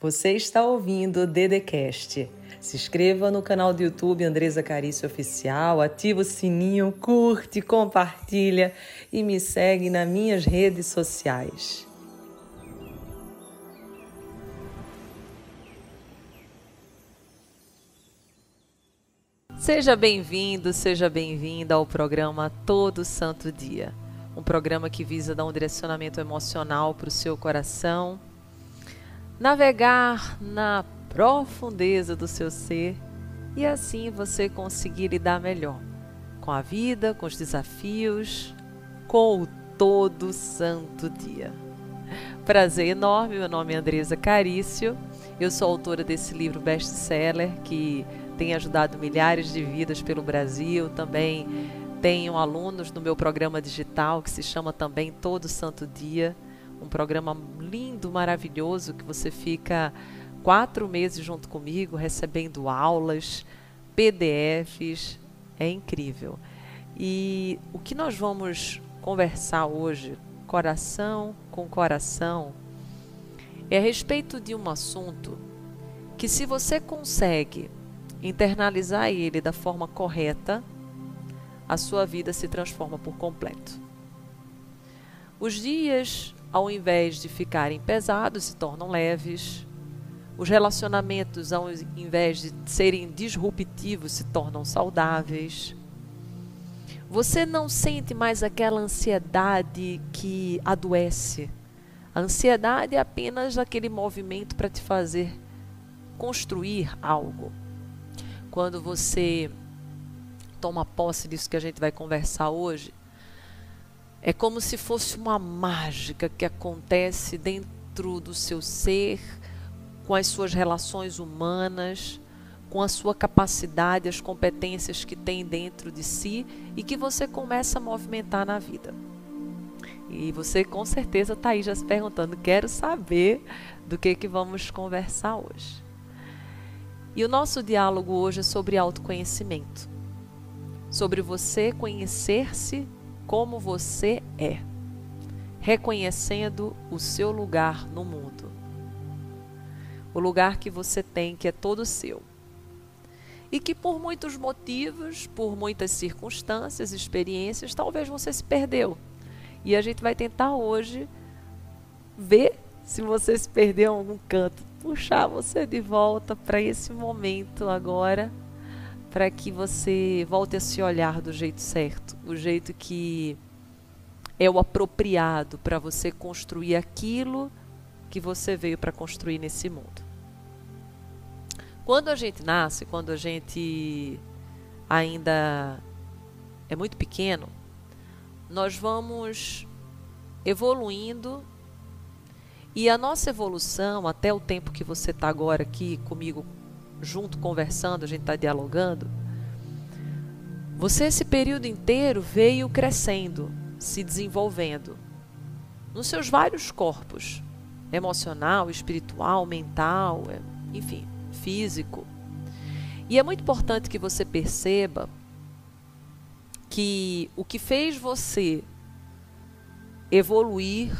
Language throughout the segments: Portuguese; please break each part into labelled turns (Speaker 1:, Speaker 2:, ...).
Speaker 1: Você está ouvindo o Dedecast. Se inscreva no canal do YouTube Andresa Carício Oficial, ativa o sininho, curte, compartilha e me segue nas minhas redes sociais. Seja bem-vindo, seja bem-vinda ao programa Todo Santo Dia. Um programa que visa dar um direcionamento emocional para o seu coração, navegar na profundeza do seu ser e assim você conseguir lidar melhor com a vida, com os desafios, com o todo santo dia. Prazer enorme, meu nome é Andresa Carício. Eu sou autora desse livro best-seller que tem ajudado milhares de vidas pelo Brasil. Também tenho alunos no meu programa digital que se chama também Todo Santo Dia. Um programa lindo, maravilhoso que você fica quatro meses junto comigo, recebendo aulas, PDFs. É incrível. E o que nós vamos conversar hoje, coração com coração, é a respeito de um assunto que, se você consegue internalizar ele da forma correta, a sua vida se transforma por completo. Os dias, ao invés de ficarem pesados, se tornam leves. Os relacionamentos, ao invés de serem disruptivos, se tornam saudáveis. Você não sente mais aquela ansiedade que adoece. A ansiedade é apenas aquele movimento para te fazer construir algo. Quando você toma posse disso que a gente vai conversar hoje, é como se fosse uma mágica que acontece dentro do seu ser, com as suas relações humanas, com a sua capacidade, as competências que tem dentro de si e que você começa a movimentar na vida. E você com certeza está aí já se perguntando, quero saber do que que vamos conversar hoje. E o nosso diálogo hoje é sobre autoconhecimento. Sobre você conhecer-se como você é, reconhecendo o seu lugar no mundo o lugar que você tem, que é todo seu. E que por muitos motivos, por muitas circunstâncias, experiências, talvez você se perdeu. E a gente vai tentar hoje ver se você se perdeu em algum canto, puxar você de volta para esse momento agora, para que você volte a se olhar do jeito certo, o jeito que é o apropriado para você construir aquilo que você veio para construir nesse mundo. Quando a gente nasce, quando a gente ainda é muito pequeno, nós vamos evoluindo e a nossa evolução, até o tempo que você está agora aqui comigo, junto conversando, a gente está dialogando, você esse período inteiro veio crescendo, se desenvolvendo nos seus vários corpos emocional, espiritual, mental, é, enfim físico. E é muito importante que você perceba que o que fez você evoluir,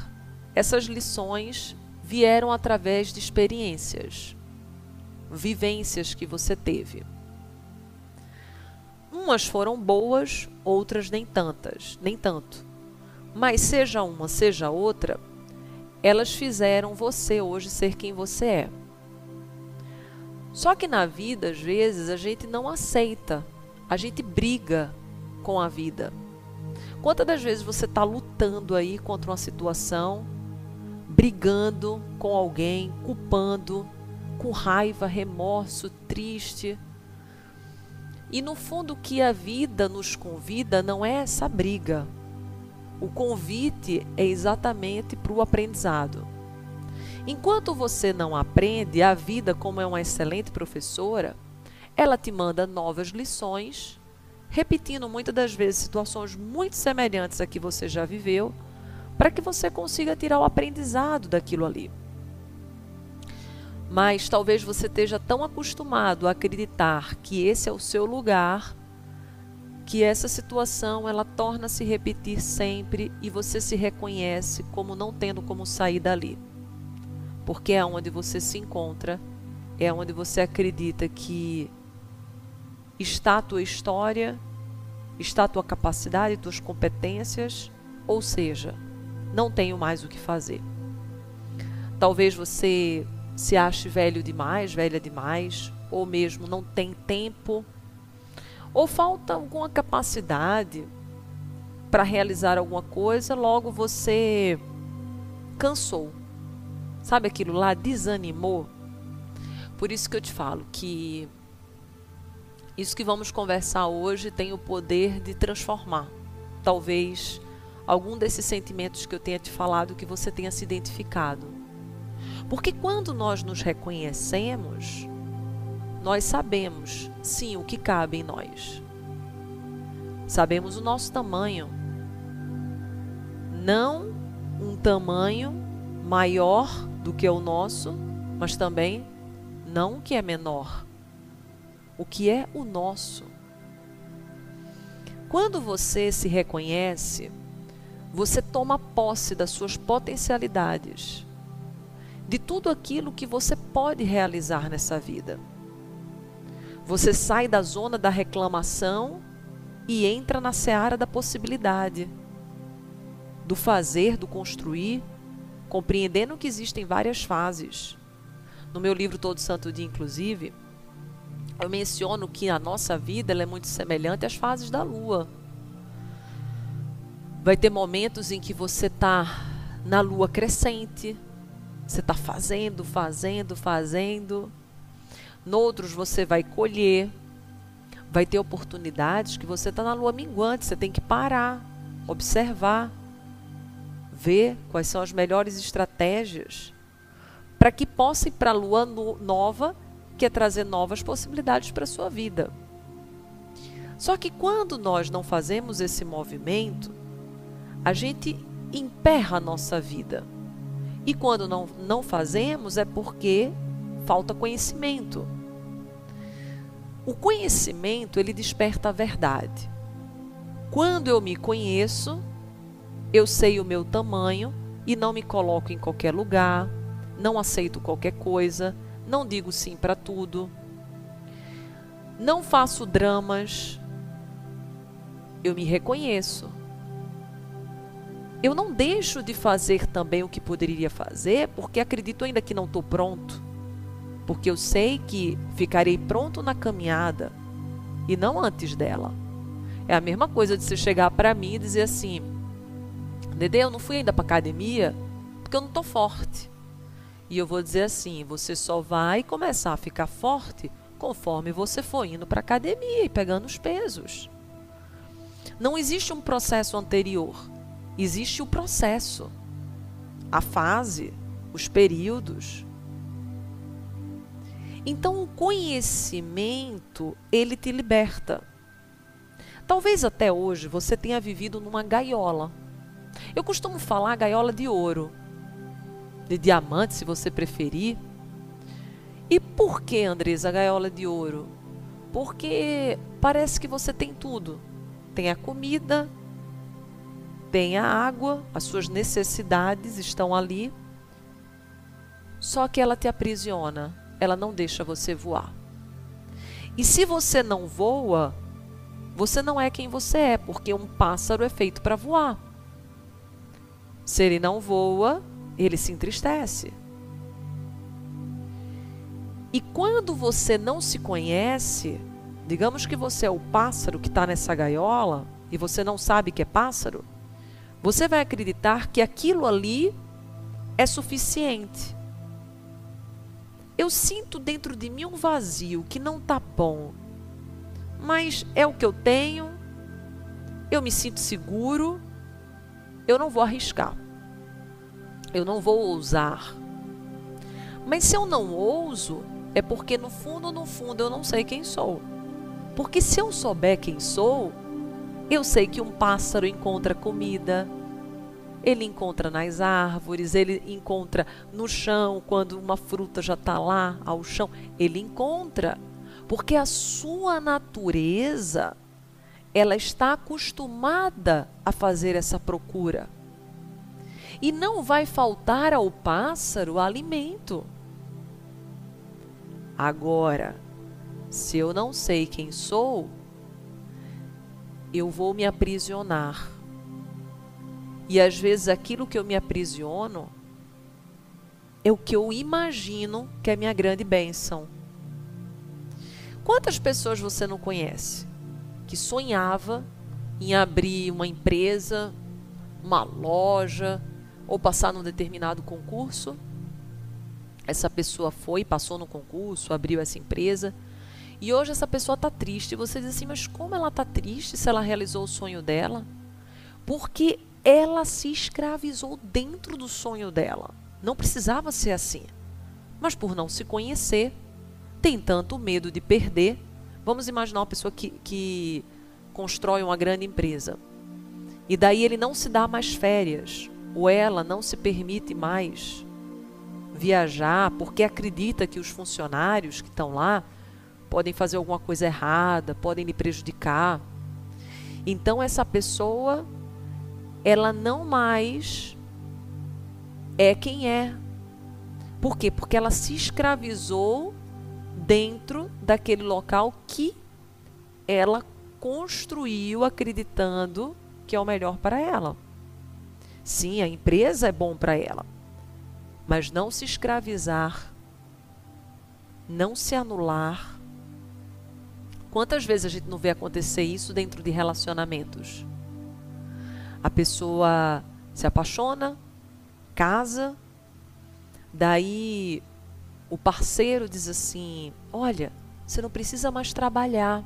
Speaker 1: essas lições vieram através de experiências, vivências que você teve. Umas foram boas, outras nem tantas, nem tanto. Mas seja uma, seja outra, elas fizeram você hoje ser quem você é. Só que na vida, às vezes, a gente não aceita, a gente briga com a vida. Quantas das vezes você está lutando aí contra uma situação, brigando com alguém, culpando, com raiva, remorso, triste? E no fundo, o que a vida nos convida não é essa briga. O convite é exatamente para o aprendizado. Enquanto você não aprende, a vida, como é uma excelente professora, ela te manda novas lições, repetindo muitas das vezes situações muito semelhantes a que você já viveu, para que você consiga tirar o aprendizado daquilo ali. Mas talvez você esteja tão acostumado a acreditar que esse é o seu lugar, que essa situação ela torna se repetir sempre e você se reconhece como não tendo como sair dali. porque é onde você se encontra, é onde você acredita que está a tua história, está a tua capacidade, tuas competências, ou seja, não tenho mais o que fazer. Talvez você se ache velho demais, velha demais, ou mesmo não tem tempo, ou falta alguma capacidade para realizar alguma coisa, logo você cansou. Sabe aquilo lá desanimou? Por isso que eu te falo que isso que vamos conversar hoje tem o poder de transformar. Talvez algum desses sentimentos que eu tenha te falado que você tenha se identificado. Porque quando nós nos reconhecemos, nós sabemos, sim, o que cabe em nós. Sabemos o nosso tamanho. Não um tamanho maior do que o nosso, mas também não o que é menor. O que é o nosso. Quando você se reconhece, você toma posse das suas potencialidades, de tudo aquilo que você pode realizar nessa vida. Você sai da zona da reclamação e entra na seara da possibilidade, do fazer, do construir, compreendendo que existem várias fases. No meu livro Todo Santo Dia, inclusive, eu menciono que a nossa vida é muito semelhante às fases da lua. Vai ter momentos em que você está na lua crescente, você está fazendo, fazendo, fazendo, Noutros você vai colher, vai ter oportunidades que você está na lua minguante, você tem que parar, observar, ver quais são as melhores estratégias para que possa ir para a lua nova, que é trazer novas possibilidades para a sua vida. Só que quando nós não fazemos esse movimento, a gente emperra a nossa vida. E quando não, não fazemos é porque falta conhecimento. O conhecimento, ele desperta a verdade. Quando eu me conheço, eu sei o meu tamanho e não me coloco em qualquer lugar, não aceito qualquer coisa, não digo sim para tudo, não faço dramas, eu me reconheço. Eu não deixo de fazer também o que poderia fazer porque acredito ainda que não estou pronto porque eu sei que ficarei pronto na caminhada e não antes dela. É a mesma coisa de você chegar para mim e dizer assim: Dede, eu não fui ainda para academia porque eu não estou forte. E eu vou dizer assim: você só vai começar a ficar forte conforme você for indo para academia e pegando os pesos. Não existe um processo anterior, existe o processo, a fase, os períodos. Então o conhecimento, ele te liberta. Talvez até hoje você tenha vivido numa gaiola. Eu costumo falar gaiola de ouro, de diamante, se você preferir. E por que, Andresa, gaiola de ouro? Porque parece que você tem tudo. Tem a comida, tem a água, as suas necessidades estão ali. Só que ela te aprisiona ela não deixa você voar. E se você não voa, você não é quem você é, porque um pássaro é feito para voar. Se ele não voa, ele se entristece. E quando você não se conhece, digamos que você é o pássaro que está nessa gaiola e você não sabe que é pássaro, você vai acreditar que aquilo ali é suficiente eu sinto dentro de mim um vazio que não está bom. Mas é o que eu tenho, eu me sinto seguro, eu não vou arriscar, eu não vou ousar. Mas se eu não ouso, é porque no fundo, no fundo, eu não sei quem sou. Porque se eu souber quem sou, eu sei que um pássaro encontra comida, ele encontra nas árvores, ele encontra no chão, quando uma fruta já está lá ao chão, ele encontra. Porque a sua natureza, ela está acostumada a fazer essa procura. E não vai faltar ao pássaro alimento. Agora, se eu não sei quem sou, eu vou me aprisionar. E às vezes aquilo que eu me aprisiono é o que eu imagino que é minha grande bênção. Quantas pessoas você não conhece que sonhava em abrir uma empresa, uma loja ou passar num determinado concurso? Essa pessoa foi, passou no concurso, abriu essa empresa e hoje essa pessoa está triste. Você diz assim, mas como ela está triste se ela realizou o sonho dela? Porque ela se escravizou dentro do sonho dela. Não precisava ser assim. Mas por não se conhecer, tem tanto medo de perder. Vamos imaginar uma pessoa que, que constrói uma grande empresa. E daí ele não se dá mais férias, ou ela não se permite mais viajar porque acredita que os funcionários que estão lá podem fazer alguma coisa errada, podem lhe prejudicar. Então essa pessoa ela não mais é quem é. Por quê? Porque ela se escravizou dentro daquele local que ela construiu acreditando que é o melhor para ela. Sim, a empresa é bom para ela, mas não se escravizar, não se anular. Quantas vezes a gente não vê acontecer isso dentro de relacionamentos? A pessoa se apaixona, casa, daí o parceiro diz assim: Olha, você não precisa mais trabalhar.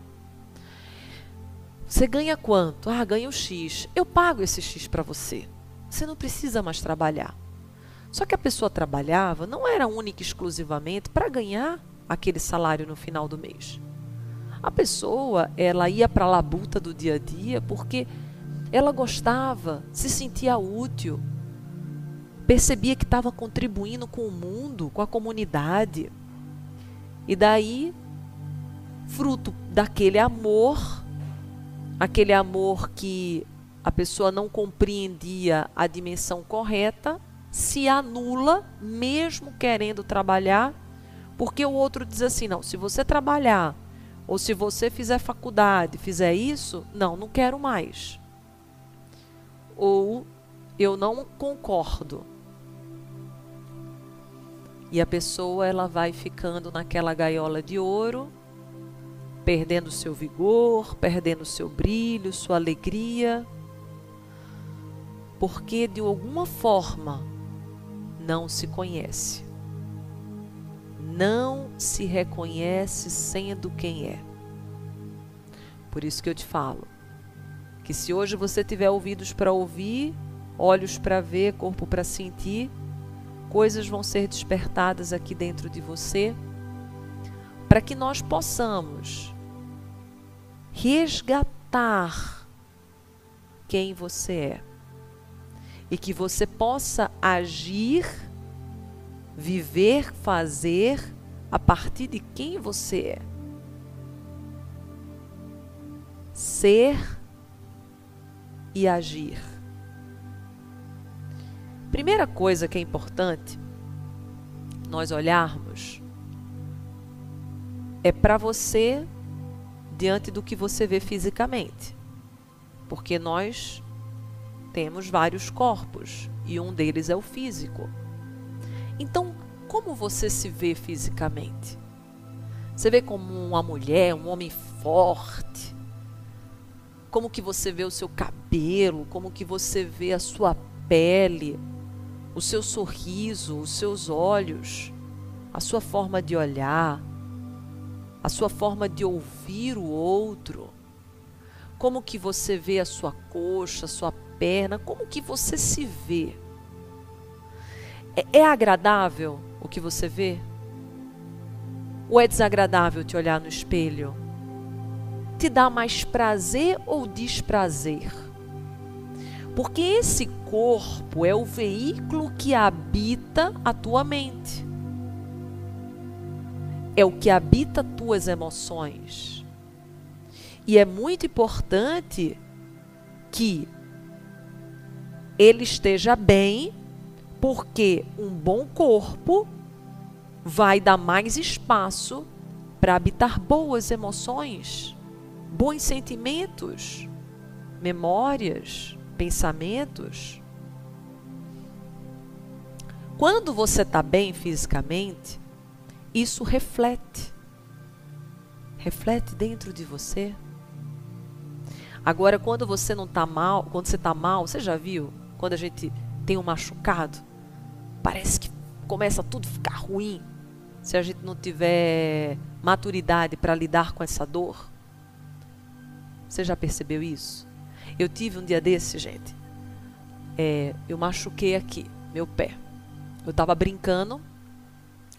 Speaker 1: Você ganha quanto? Ah, ganho X. Eu pago esse X para você. Você não precisa mais trabalhar. Só que a pessoa trabalhava não era única e exclusivamente para ganhar aquele salário no final do mês. A pessoa, ela ia para a labuta do dia a dia porque ela gostava, se sentia útil, percebia que estava contribuindo com o mundo, com a comunidade. E daí, fruto daquele amor, aquele amor que a pessoa não compreendia a dimensão correta, se anula, mesmo querendo trabalhar, porque o outro diz assim: não, se você trabalhar, ou se você fizer faculdade, fizer isso, não, não quero mais ou eu não concordo. E a pessoa ela vai ficando naquela gaiola de ouro, perdendo seu vigor, perdendo seu brilho, sua alegria, porque de alguma forma não se conhece. Não se reconhece sendo quem é. Por isso que eu te falo, que se hoje você tiver ouvidos para ouvir, olhos para ver, corpo para sentir, coisas vão ser despertadas aqui dentro de você, para que nós possamos resgatar quem você é e que você possa agir, viver, fazer a partir de quem você é. Ser e agir. Primeira coisa que é importante nós olharmos é para você diante do que você vê fisicamente. Porque nós temos vários corpos e um deles é o físico. Então, como você se vê fisicamente? Você vê como uma mulher, um homem forte, como que você vê o seu cabelo, como que você vê a sua pele, o seu sorriso, os seus olhos, a sua forma de olhar, a sua forma de ouvir o outro, como que você vê a sua coxa, a sua perna, como que você se vê. É, é agradável o que você vê? Ou é desagradável te olhar no espelho? te dá mais prazer ou desprazer? Porque esse corpo é o veículo que habita a tua mente. É o que habita tuas emoções. E é muito importante que ele esteja bem Porque um bom corpo vai dar mais espaço para habitar boas emoções, bons sentimentos, memórias, pensamentos. Quando você está bem fisicamente, isso reflete. Reflete dentro de você. Agora, quando você não está mal, quando você está mal, você já viu? Quando a gente tem um machucado, parece que começa tudo a ficar ruim. Se a gente não tiver maturidade para lidar com essa dor. Você já percebeu isso? Eu tive um dia desse, gente. É, eu machuquei aqui, meu pé. Eu estava brincando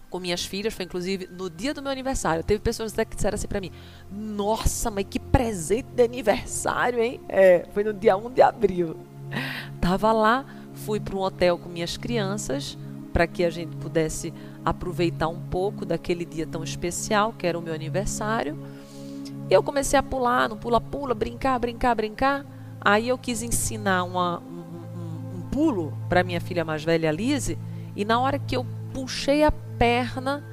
Speaker 1: com minhas filhas, foi inclusive no dia do meu aniversário. Teve pessoas até que disseram assim para mim: Nossa, mas que presente de aniversário, hein? É, foi no dia 1 de abril. Tava lá, fui para um hotel com minhas crianças para que a gente pudesse aproveitar um pouco daquele dia tão especial que era o meu aniversário. E eu comecei a pular, no pula-pula, brincar, brincar, brincar. Aí eu quis ensinar uma, um, um, um pulo para minha filha mais velha, Lise, e na hora que eu puxei a perna,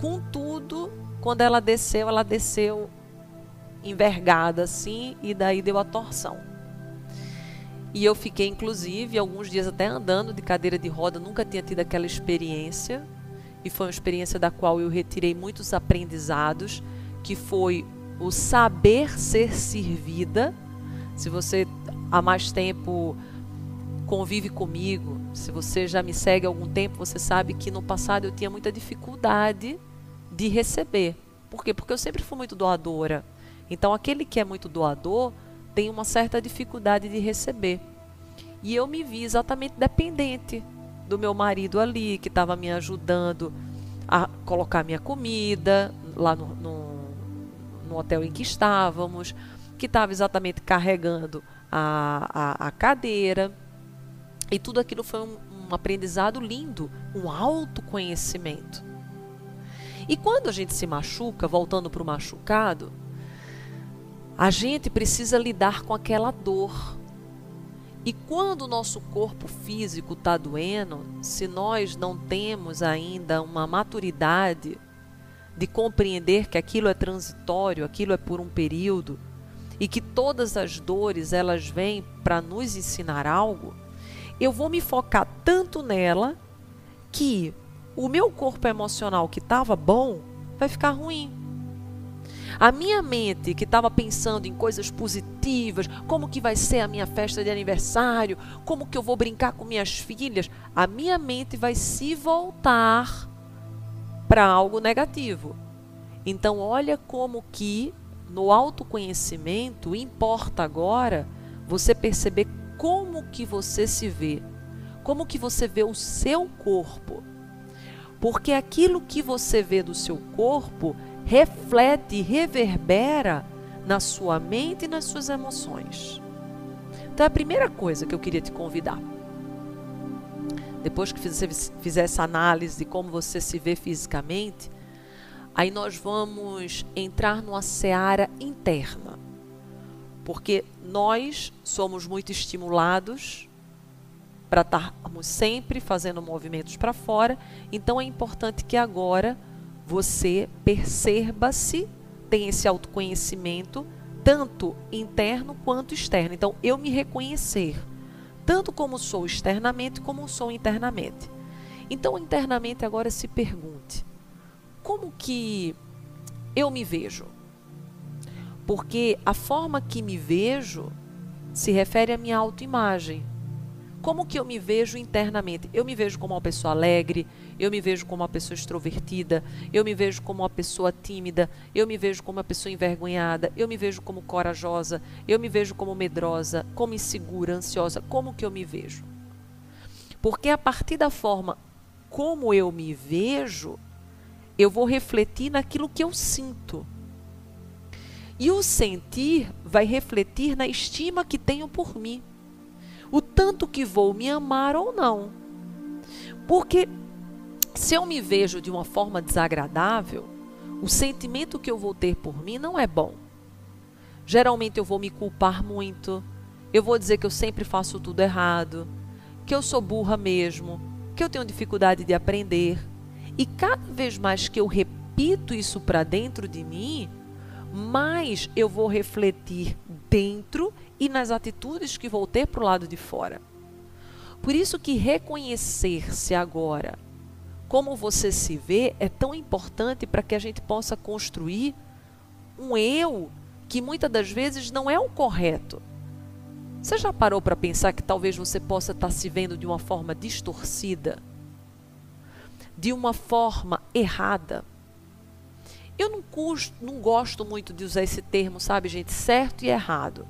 Speaker 1: com tudo, quando ela desceu, ela desceu envergada assim, e daí deu a torção. E eu fiquei, inclusive, alguns dias até andando de cadeira de roda, nunca tinha tido aquela experiência. E foi uma experiência da qual eu retirei muitos aprendizados, que foi o saber ser servida. Se você há mais tempo convive comigo, se você já me segue há algum tempo, você sabe que no passado eu tinha muita dificuldade de receber. Por quê? Porque eu sempre fui muito doadora. Então, aquele que é muito doador tem uma certa dificuldade de receber. E eu me vi exatamente dependente do meu marido ali, que estava me ajudando a colocar minha comida lá no, no, no hotel em que estávamos, que estava exatamente carregando a, a, a, cadeira. E tudo aquilo foi um, um aprendizado lindo, um autoconhecimento. E quando a gente se machuca, voltando para o machucado, a gente precisa lidar com aquela dor. E quando o nosso corpo físico está doendo, se nós não temos ainda uma maturidade de compreender que aquilo é transitório, aquilo é por um período, e que todas as dores elas vêm para nos ensinar algo, eu vou me focar tanto nela que o meu corpo emocional que estava bom vai ficar ruim. A minha mente que estava pensando em coisas positivas, como que vai ser a minha festa de aniversário, como que eu vou brincar com minhas filhas, a minha mente vai se voltar para algo negativo. Então olha como que no autoconhecimento importa agora você perceber como que você se vê, como que você vê o seu corpo. Porque aquilo que você vê do seu corpo reflete e reverbera na sua mente e nas suas emoções. Então, a primeira coisa que eu queria te convidar, depois que você fizer essa análise de como você se vê fisicamente, aí nós vamos entrar numa seara interna. Porque nós somos muito estimulados para estarmos sempre fazendo movimentos para fora, então é importante que agora você perceba-se, tenha esse autoconhecimento, tanto interno quanto externo. Então, eu me reconhecer, tanto como sou externamente, como sou internamente. Então, internamente, agora se pergunte: como que eu me vejo? Porque a forma que me vejo se refere à minha autoimagem. Como que eu me vejo internamente? Eu me vejo como uma pessoa alegre, eu me vejo como uma pessoa extrovertida, eu me vejo como uma pessoa tímida, eu me vejo como uma pessoa envergonhada, eu me vejo como corajosa, eu me vejo como medrosa, como insegura, ansiosa. Como que eu me vejo? Porque a partir da forma como eu me vejo, eu vou refletir naquilo que eu sinto. E o sentir vai refletir na estima que tenho por mim o tanto que vou me amar ou não. Porque se eu me vejo de uma forma desagradável, o sentimento que eu vou ter por mim não é bom. Geralmente eu vou me culpar muito, eu vou dizer que eu sempre faço tudo errado, que eu sou burra mesmo, que eu tenho dificuldade de aprender. E cada vez mais que eu repito isso para dentro de mim, mais eu vou refletir dentro e nas atitudes que vou ter para o lado de fora. Por isso que reconhecer-se agora como você se vê é tão importante para que a gente possa construir um eu que muitas das vezes não é o correto. Você já parou para pensar que talvez você possa estar se vendo de uma forma distorcida? De uma forma errada? Eu não, custo, não gosto muito de usar esse termo, sabe, gente? Certo e errado.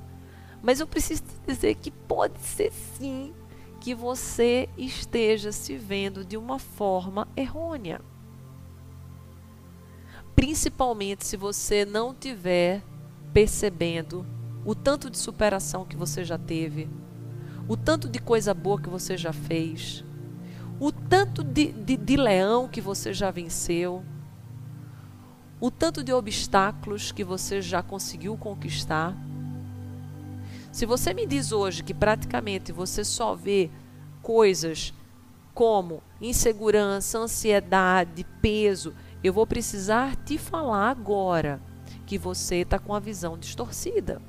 Speaker 1: Mas eu preciso dizer que pode ser sim que você esteja se vendo de uma forma errônea. Principalmente se você não tiver percebendo o tanto de superação que você já teve, o tanto de coisa boa que você já fez, o tanto de, de, de leão que você já venceu o tanto de obstáculos que você já conseguiu conquistar. Se você me diz hoje que praticamente você só vê coisas como insegurança, ansiedade, peso, eu vou precisar te falar agora que você está com a visão distorcida.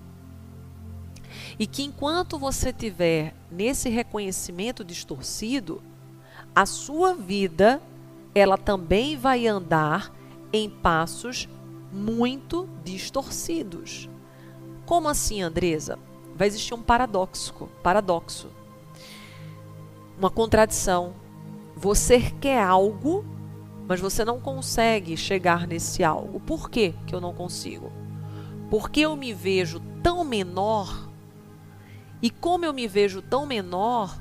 Speaker 1: E que enquanto você tiver nesse reconhecimento distorcido, a sua vida ela também vai andar em passos muito distorcidos. Como assim, Andresa? Vai existir um paradoxo, paradoxo. Uma contradição. Você quer algo, mas você não consegue chegar nesse algo. Por que que eu não consigo? Porque eu me vejo tão menor e como eu me vejo tão menor,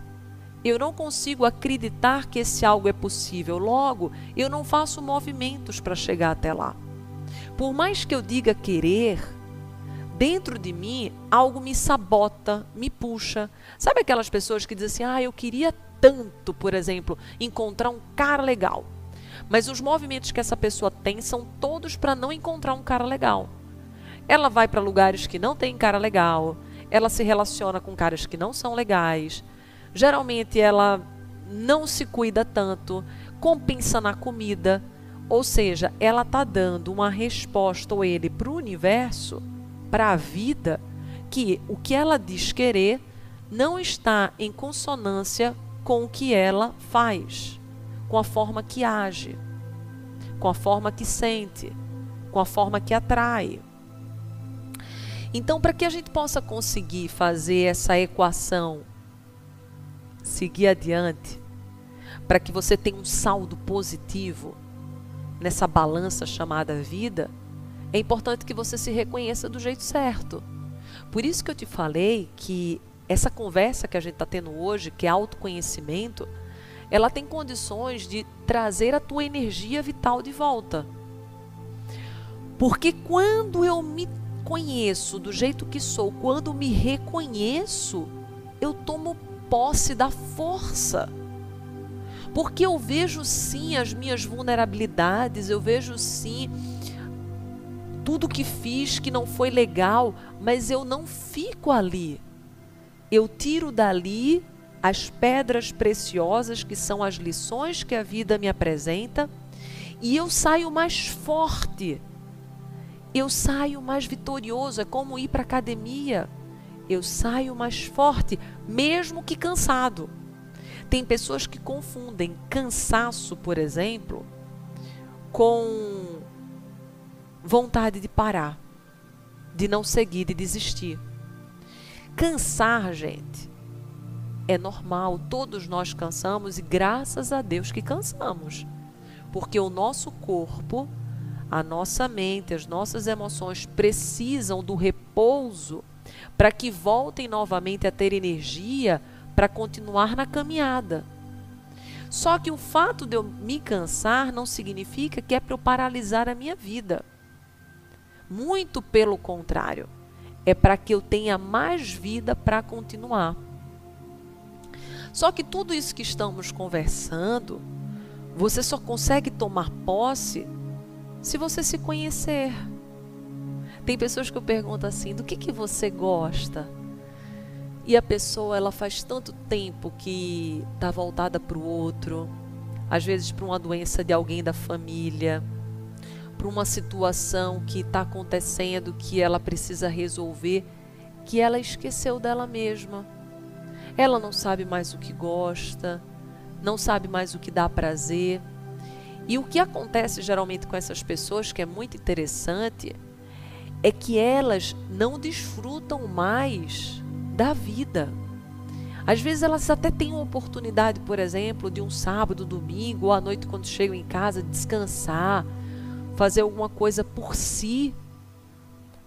Speaker 1: eu não consigo acreditar que esse algo é possível. Logo, eu não faço movimentos para chegar até lá. Por mais que eu diga querer, dentro de mim algo me sabota, me puxa. Sabe aquelas pessoas que dizem assim: "Ah, eu queria tanto, por exemplo, encontrar um cara legal". Mas os movimentos que essa pessoa tem são todos para não encontrar um cara legal. Ela vai para lugares que não tem cara legal, ela se relaciona com caras que não são legais Geralmente ela não se cuida tanto, compensa na comida, ou seja, ela está dando uma resposta ou ele para o universo, para a vida, que o que ela diz querer não está em consonância com o que ela faz, com a forma que age, com a forma que sente, com a forma que atrai. Então, para que a gente possa conseguir fazer essa equação seguir adiante, para que você tenha um saldo positivo nessa balança chamada vida, é importante que você se reconheça do jeito certo. Por isso que eu te falei que essa conversa que a gente está tendo hoje, que é autoconhecimento, ela tem condições de trazer a tua energia vital de volta. Porque quando eu me conheço do jeito que sou, quando me reconheço, eu tomo posse da força. Porque eu vejo sim as minhas vulnerabilidades, eu vejo sim tudo que fiz que não foi legal, mas eu não fico ali. Eu tiro dali as pedras preciosas que são as lições que a vida me apresenta e eu saio mais forte. Eu saio mais vitorioso, é como ir para academia eu saio mais forte, mesmo que cansado. Tem pessoas que confundem cansaço, por exemplo, com vontade de parar, de não seguir, de desistir. Cansar, gente, é normal, todos nós cansamos e graças a Deus que cansamos. Porque o nosso corpo, a nossa mente, as nossas emoções precisam do repouso para que voltem novamente a ter energia para continuar na caminhada. Só que o fato de eu me cansar não significa que é para eu paralisar a minha vida. Muito pelo contrário, é para que eu tenha mais vida para continuar. Só que tudo isso que estamos conversando, você só consegue tomar posse se você se conhecer. Tem pessoas que eu pergunto assim: do que, que você gosta? e a pessoa ela faz tanto tempo que está voltada para o outro, às vezes para uma doença de alguém da família, para uma situação que está acontecendo que ela precisa resolver, que ela esqueceu dela mesma. Ela não sabe mais o que gosta, não sabe mais o que dá prazer. E o que acontece geralmente com essas pessoas, que é muito interessante, é que elas não desfrutam mais da vida. Às vezes elas até têm uma oportunidade, por exemplo, de um sábado, domingo ou à noite quando chegam em casa, descansar, fazer alguma coisa por si,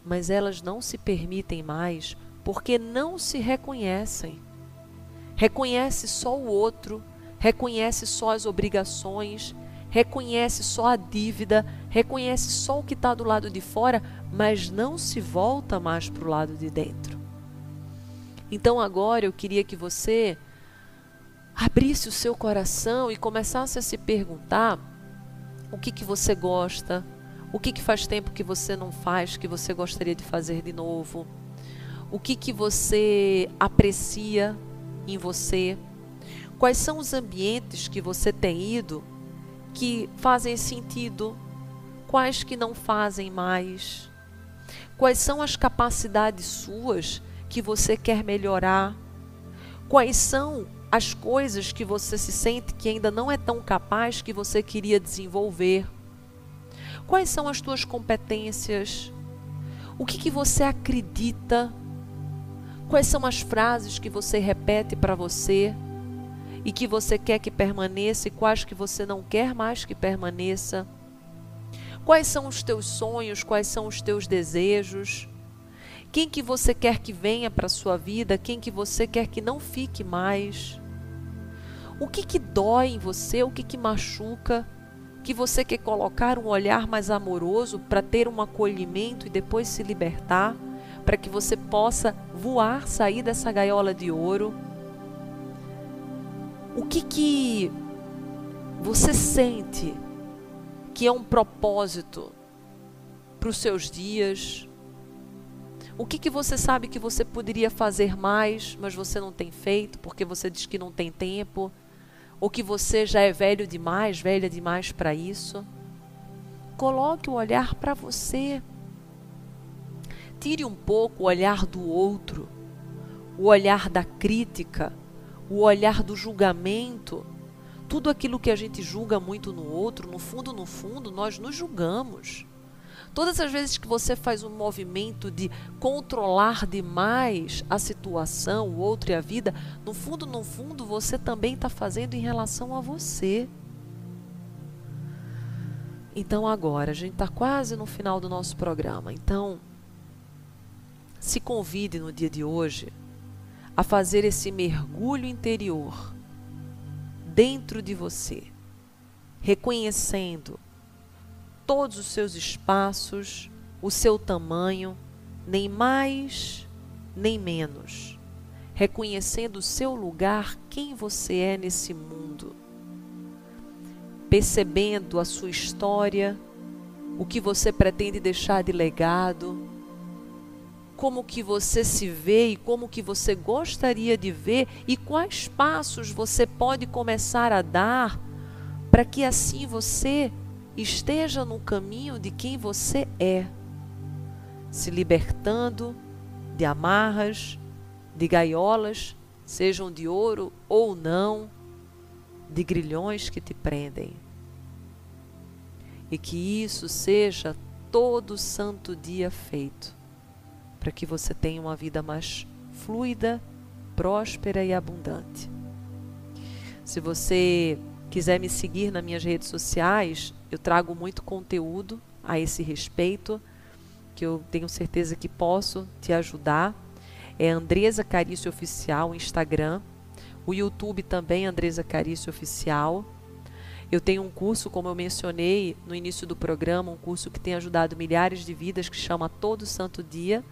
Speaker 1: mas elas não se permitem mais porque não se reconhecem. Reconhece só o outro, reconhece só as obrigações, reconhece só a dívida, reconhece só o que está do lado de fora, mas não se volta mais para o lado de dentro. Então agora eu queria que você abrisse o seu coração e começasse a se perguntar o que, que você gosta, o que, que faz tempo que você não faz, que você gostaria de fazer de novo, o que, que você aprecia em você, quais são os ambientes que você tem ido que fazem sentido, quais que não fazem mais, quais são as capacidades suas que você quer melhorar? Quais são as coisas que você se sente que ainda não é tão capaz que você queria desenvolver? Quais são as tuas competências? O que, que você acredita? Quais são as frases que você repete para você e que você quer que permaneça e quais que você não quer mais que permaneça? Quais são os teus sonhos? Quais são os teus desejos? Quem que você quer que venha para a sua vida? Quem que você quer que não fique mais? O que que dói em você? O que que machuca? Que você quer colocar um olhar mais amoroso para ter um acolhimento e depois se libertar? Para que você possa voar, sair dessa gaiola de ouro? O que que você sente que é um propósito para os seus dias, o que, que você sabe que você poderia fazer mais, mas você não tem feito porque você diz que não tem tempo? Ou que você já é velho demais, velha demais para isso? Coloque o olhar para você. Tire um pouco o olhar do outro, o olhar da crítica, o olhar do julgamento. Tudo aquilo que a gente julga muito no outro, no fundo, no fundo, nós nos julgamos. Todas as vezes que você faz um movimento de controlar demais a situação, o outro e a vida, no fundo, no fundo, você também está fazendo em relação a você. Então agora, a gente está quase no final do nosso programa. Então, se convide no dia de hoje a fazer esse mergulho interior dentro de você, reconhecendo todos os seus espaços, o seu tamanho, nem mais nem menos, reconhecendo o seu lugar, quem você é nesse mundo, percebendo a sua história, o que você pretende deixar de legado, como que você se vê e como que você gostaria de ver e quais passos você pode começar a dar para que assim você esteja no caminho de quem você é, se libertando de amarras, de gaiolas, sejam de ouro ou não, de grilhões que te prendem. E que isso seja todo santo dia feito, para que você tenha uma vida mais fluida, próspera e abundante. Se você quiser me seguir nas minhas redes sociais, eu trago muito conteúdo a esse respeito, que eu tenho certeza que posso te ajudar. É Andresa Carício Oficial, Instagram. O YouTube também, Andresa Carício Oficial. Eu tenho um curso, como eu mencionei no início do programa, um curso que tem ajudado milhares de vidas, que chama Todo Santo Dia.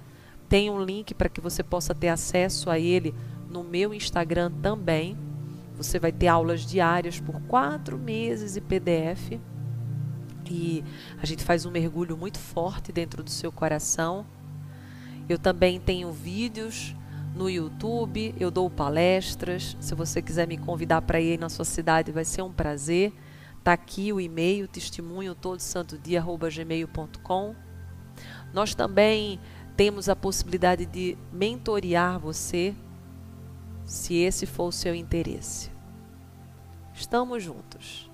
Speaker 1: Tem um link para que você possa ter acesso a ele no meu Instagram também. Você vai ter aulas diárias por quatro meses e PDF e a gente faz um mergulho muito forte dentro do seu coração. Eu também tenho vídeos no YouTube, eu dou palestras. Se você quiser me convidar para ir na sua cidade, vai ser um prazer. Tá aqui o e-mail testemunho todo santo dia. Nós também temos a possibilidade de mentorear você, se esse for o seu interesse. Estamos juntos.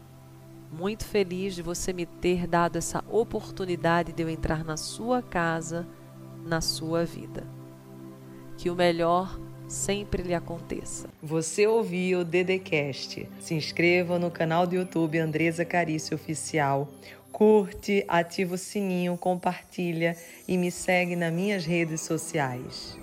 Speaker 1: Muito feliz de você me ter dado essa oportunidade de eu entrar na sua casa, na sua vida que o melhor sempre lhe aconteça.
Speaker 2: Você ouviu o Dedecast. Se inscreva no canal do YouTube Andresa Carício Oficial. Curte, ativa o sininho, compartilha e me segue nas minhas redes sociais.